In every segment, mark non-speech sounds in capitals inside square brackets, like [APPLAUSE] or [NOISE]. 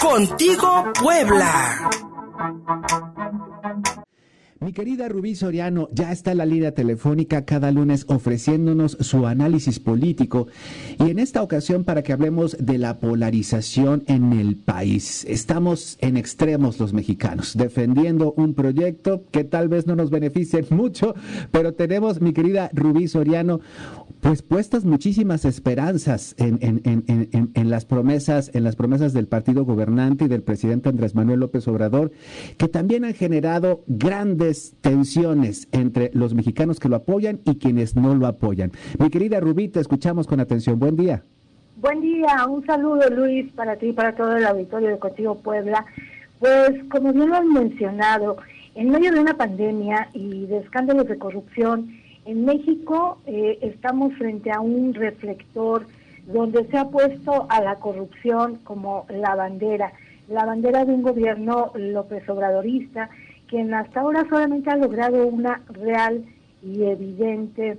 Contigo Puebla. Mi querida Rubí Soriano ya está en la línea telefónica cada lunes ofreciéndonos su análisis político y en esta ocasión para que hablemos de la polarización en el país. Estamos en extremos los mexicanos, defendiendo un proyecto que tal vez no nos beneficie [LAUGHS] mucho, pero tenemos, mi querida Rubí Soriano, pues puestas muchísimas esperanzas en, en, en, en, las promesas, en las promesas del partido gobernante y del presidente Andrés Manuel López Obrador, que también han generado grandes tensiones entre los mexicanos que lo apoyan y quienes no lo apoyan. Mi querida Rubí, te escuchamos con atención. Buen día. Buen día, un saludo Luis para ti y para todo el auditorio de Contigo Puebla. Pues como bien lo han mencionado, en medio de una pandemia y de escándalos de corrupción, en México eh, estamos frente a un reflector donde se ha puesto a la corrupción como la bandera, la bandera de un gobierno López Obradorista, quien hasta ahora solamente ha logrado una real y evidente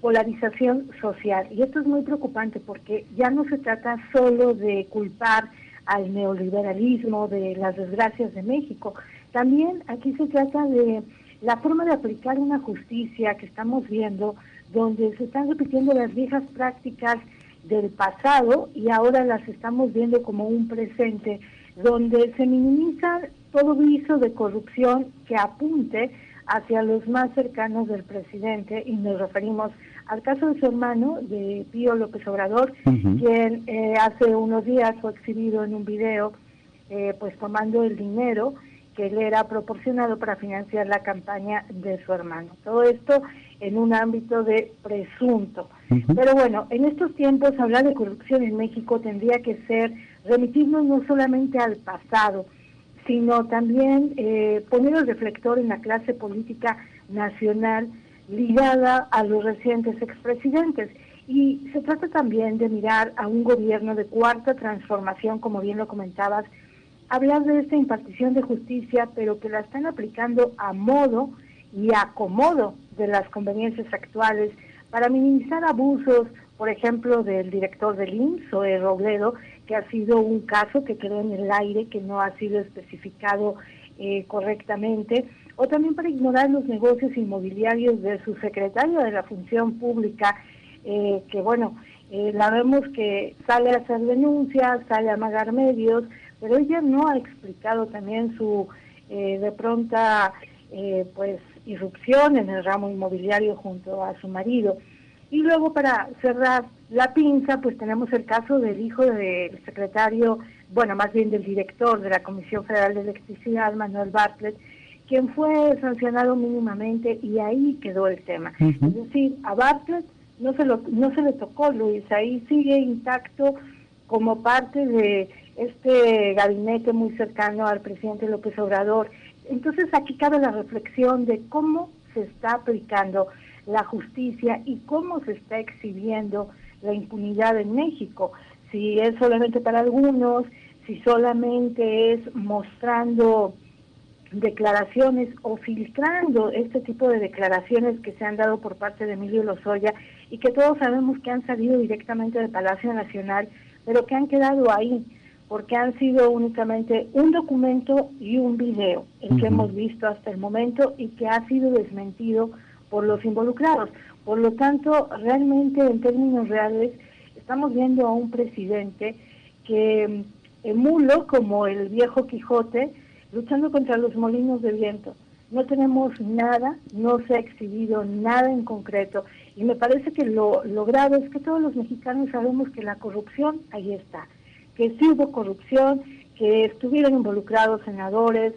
polarización social. Y esto es muy preocupante porque ya no se trata solo de culpar al neoliberalismo, de las desgracias de México, también aquí se trata de la forma de aplicar una justicia que estamos viendo, donde se están repitiendo las viejas prácticas del pasado y ahora las estamos viendo como un presente, donde se minimiza todo viso de corrupción que apunte hacia los más cercanos del presidente y nos referimos al caso de su hermano, de Pío López Obrador, quien eh, hace unos días fue exhibido en un video eh, pues tomando el dinero que le era proporcionado para financiar la campaña de su hermano. Todo esto en un ámbito de presunto. Pero bueno, en estos tiempos hablar de corrupción en México tendría que ser remitirnos no solamente al pasado, sino también eh, poner el reflector en la clase política nacional ligada a los recientes expresidentes. Y se trata también de mirar a un gobierno de cuarta transformación, como bien lo comentabas, hablar de esta impartición de justicia, pero que la están aplicando a modo y acomodo de las conveniencias actuales para minimizar abusos, por ejemplo, del director del IMSS, el Robledo, que ha sido un caso que quedó en el aire, que no ha sido especificado eh, correctamente, o también para ignorar los negocios inmobiliarios de su secretario de la Función Pública, eh, que bueno, eh, la vemos que sale a hacer denuncias, sale a amagar medios, pero ella no ha explicado también su eh, de pronta pues irrupción en el ramo inmobiliario junto a su marido. Y luego para cerrar la pinza, pues tenemos el caso del hijo del secretario, bueno, más bien del director de la Comisión Federal de Electricidad, Manuel Bartlett, quien fue sancionado mínimamente y ahí quedó el tema. Es decir, a Bartlett no se, lo, no se le tocó, Luis, ahí sigue intacto como parte de este gabinete muy cercano al presidente López Obrador. Entonces aquí cabe la reflexión de cómo se está aplicando la justicia y cómo se está exhibiendo la impunidad en México. Si es solamente para algunos, si solamente es mostrando declaraciones o filtrando este tipo de declaraciones que se han dado por parte de Emilio Lozoya y que todos sabemos que han salido directamente del Palacio Nacional, pero que han quedado ahí porque han sido únicamente un documento y un video, el que hemos visto hasta el momento y que ha sido desmentido por los involucrados. Por lo tanto, realmente en términos reales, estamos viendo a un presidente que mm, emulo como el viejo Quijote, luchando contra los molinos de viento. No tenemos nada, no se ha exhibido nada en concreto. Y me parece que lo, lo grave es que todos los mexicanos sabemos que la corrupción ahí está que sí hubo corrupción, que estuvieron involucrados senadores,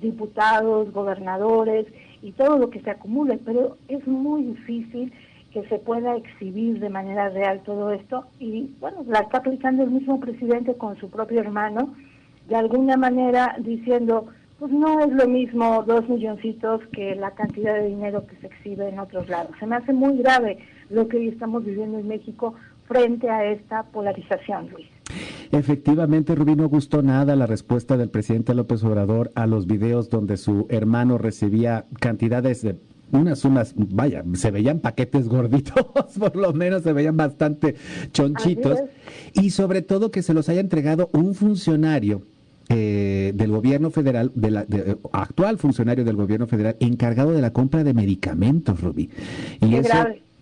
diputados, gobernadores y todo lo que se acumule, pero es muy difícil que se pueda exhibir de manera real todo esto y bueno, la está aplicando el mismo presidente con su propio hermano, de alguna manera diciendo, pues no es lo mismo dos milloncitos que la cantidad de dinero que se exhibe en otros lados. Se me hace muy grave lo que hoy estamos viviendo en México frente a esta polarización, Luis. Efectivamente, Rubí, no gustó nada la respuesta del presidente López Obrador a los videos donde su hermano recibía cantidades de unas sumas, vaya, se veían paquetes gorditos, [LAUGHS] por lo menos se veían bastante chonchitos, y sobre todo que se los haya entregado un funcionario eh, del gobierno federal, de la, actual funcionario del gobierno federal, encargado de la compra de medicamentos, Rubí. Y eso,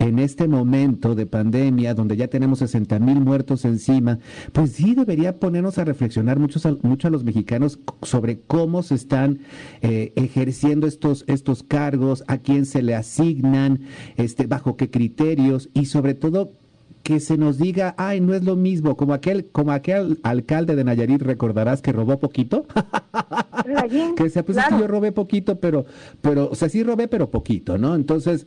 en este momento de pandemia, donde ya tenemos 60 mil muertos encima, pues sí debería ponernos a reflexionar muchos, mucho a los mexicanos sobre cómo se están eh, ejerciendo estos, estos cargos, a quién se le asignan, este, bajo qué criterios y sobre todo que se nos diga, ay, no es lo mismo, como aquel, como aquel alcalde de Nayarit, recordarás que robó poquito. [LAUGHS] que se pues que yo robé poquito, pero, pero, o sea, sí robé, pero poquito, ¿no? Entonces,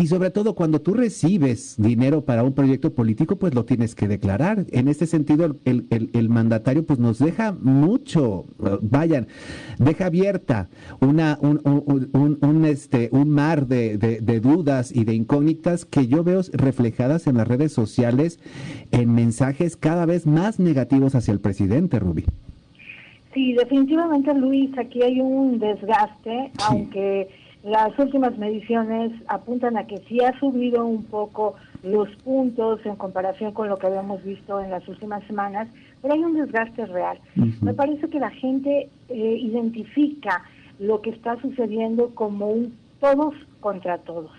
y sobre todo cuando tú recibes dinero para un proyecto político, pues lo tienes que declarar. En este sentido, el, el, mandatario pues nos deja mucho, vayan, deja abierta una, un, un, un, este, un mar de, de, dudas y de incógnitas que yo veo reflejadas en las redes sociales en mensajes cada vez más negativos hacia el presidente, Rubí. Sí, definitivamente, Luis, aquí hay un desgaste, aunque las últimas mediciones apuntan a que sí ha subido un poco los puntos en comparación con lo que habíamos visto en las últimas semanas, pero hay un desgaste real. Me parece que la gente eh, identifica lo que está sucediendo como un todos contra todos.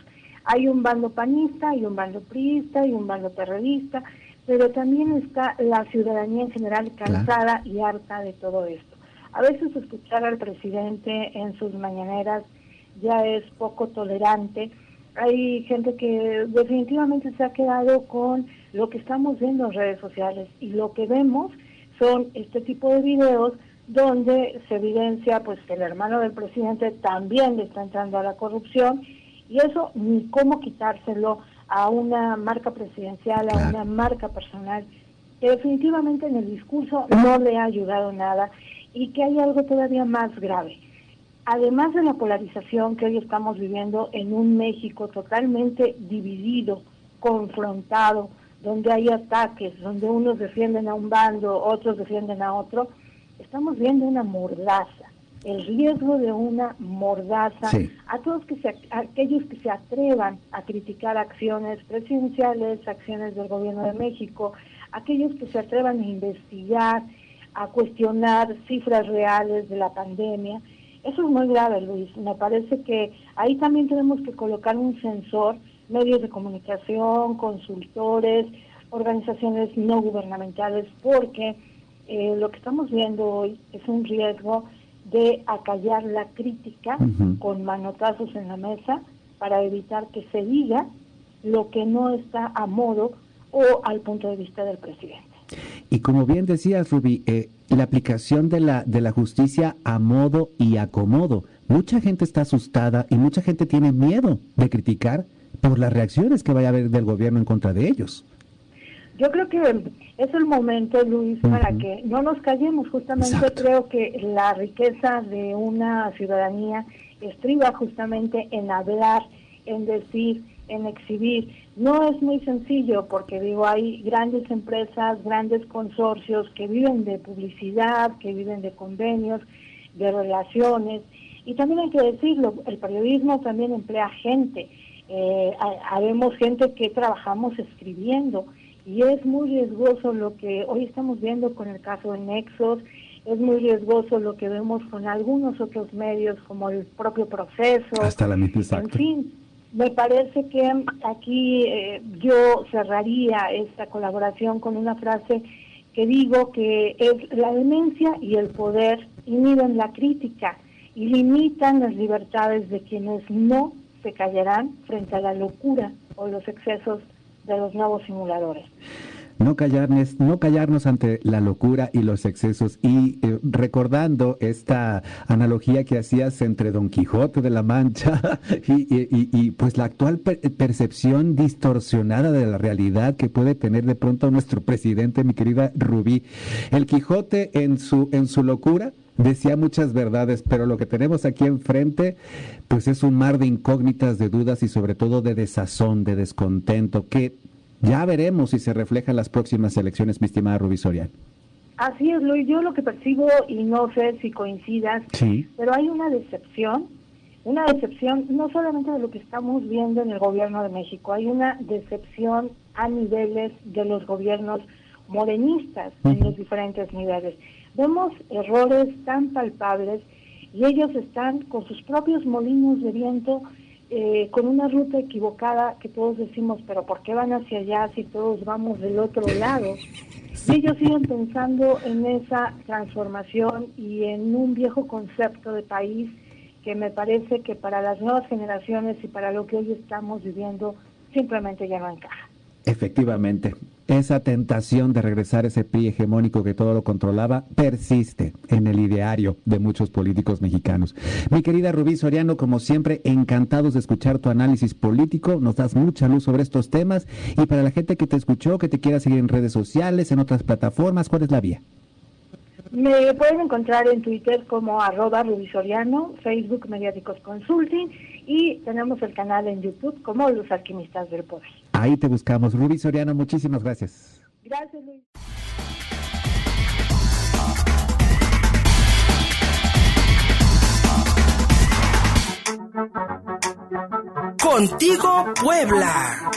Hay un bando panista, hay un bando priista, y un bando terrorista, pero también está la ciudadanía en general cansada y harta de todo esto. A veces escuchar al presidente en sus mañaneras ya es poco tolerante. Hay gente que definitivamente se ha quedado con lo que estamos viendo en redes sociales y lo que vemos son este tipo de videos donde se evidencia pues que el hermano del presidente también le está entrando a la corrupción y eso ni cómo quitárselo a una marca presidencial, a una marca personal, que definitivamente en el discurso no le ha ayudado nada y que hay algo todavía más grave además de la polarización que hoy estamos viviendo en un México totalmente dividido, confrontado, donde hay ataques, donde unos defienden a un bando, otros defienden a otro, estamos viendo una mordaza, el riesgo de una mordaza a todos que se, aquellos que se atrevan a criticar acciones presidenciales, acciones del gobierno de México, aquellos que se atrevan a investigar, a cuestionar cifras reales de la pandemia eso es muy grave, Luis. Me parece que ahí también tenemos que colocar un sensor, medios de comunicación, consultores, organizaciones no gubernamentales, porque eh, lo que estamos viendo hoy es un riesgo de acallar la crítica con manotazos en la mesa para evitar que se diga lo que no está a modo o al punto de vista del presidente. Y como bien decías, Ruby, eh, la aplicación de la, de la justicia a modo y acomodo. Mucha gente está asustada y mucha gente tiene miedo de criticar por las reacciones que vaya a haber del gobierno en contra de ellos. Yo creo que es el momento, Luis, para que no nos callemos. Justamente creo que la riqueza de una ciudadanía estriba justamente en hablar, en decir, en exhibir. No es muy sencillo porque digo, hay grandes empresas, grandes consorcios que viven de publicidad, que viven de convenios, de relaciones. Y también hay que decirlo, el periodismo también emplea gente. Eh, habemos gente que trabajamos escribiendo y es muy riesgoso lo que hoy estamos viendo con el caso de Nexos, es muy riesgoso lo que vemos con algunos otros medios como el propio proceso. Hasta la misma En fin, me parece que aquí eh, yo cerraría esta colaboración con una frase que digo que es la demencia y el poder inhiben la crítica y limitan las libertades de quienes no se callarán frente a la locura o los excesos de los nuevos simuladores no callarnos, no callarnos ante la locura y los excesos. Y eh, recordando esta analogía que hacías entre Don Quijote de la Mancha [LAUGHS] y, pues la actual percepción distorsionada de la realidad que puede tener de pronto nuestro presidente, mi querida Rubí. El Quijote en su, en su locura decía muchas verdades, pero lo que tenemos aquí enfrente, pues es un mar de incógnitas, de dudas y sobre todo de desazón, de descontento, que ya veremos si se refleja en las próximas elecciones, mi estimada Rubí Así es, Luis. Yo lo que percibo, y no sé si coincidas, pero hay una decepción una decepción no solamente de lo que estamos viendo en el gobierno de México, hay una decepción a niveles de los gobiernos morenistas en los diferentes niveles. Vemos errores tan palpables y ellos están con sus propios molinos de viento, eh, con una ruta equivocada que todos decimos, pero ¿por qué van hacia allá si todos vamos del otro lado? Y ellos siguen pensando en esa transformación y en un viejo concepto de país que me parece que para las nuevas generaciones y para lo que hoy estamos viviendo simplemente ya no encaja. Efectivamente, esa tentación de regresar a ese PRI hegemónico que todo lo controlaba persiste en el ideario de muchos políticos mexicanos. Mi querida Rubí Soriano, como siempre, encantados de escuchar tu análisis político, nos das mucha luz sobre estos temas y para la gente que te escuchó, que te quiera seguir en redes sociales, en otras plataformas, ¿cuál es la vía? Me pueden encontrar en Twitter como arroba Rubisoriano, Facebook Mediáticos Consulting y tenemos el canal en YouTube como Los Alquimistas del Poder. Ahí te buscamos. Rubí Soriano, muchísimas gracias. Gracias, Luis. Contigo, Puebla.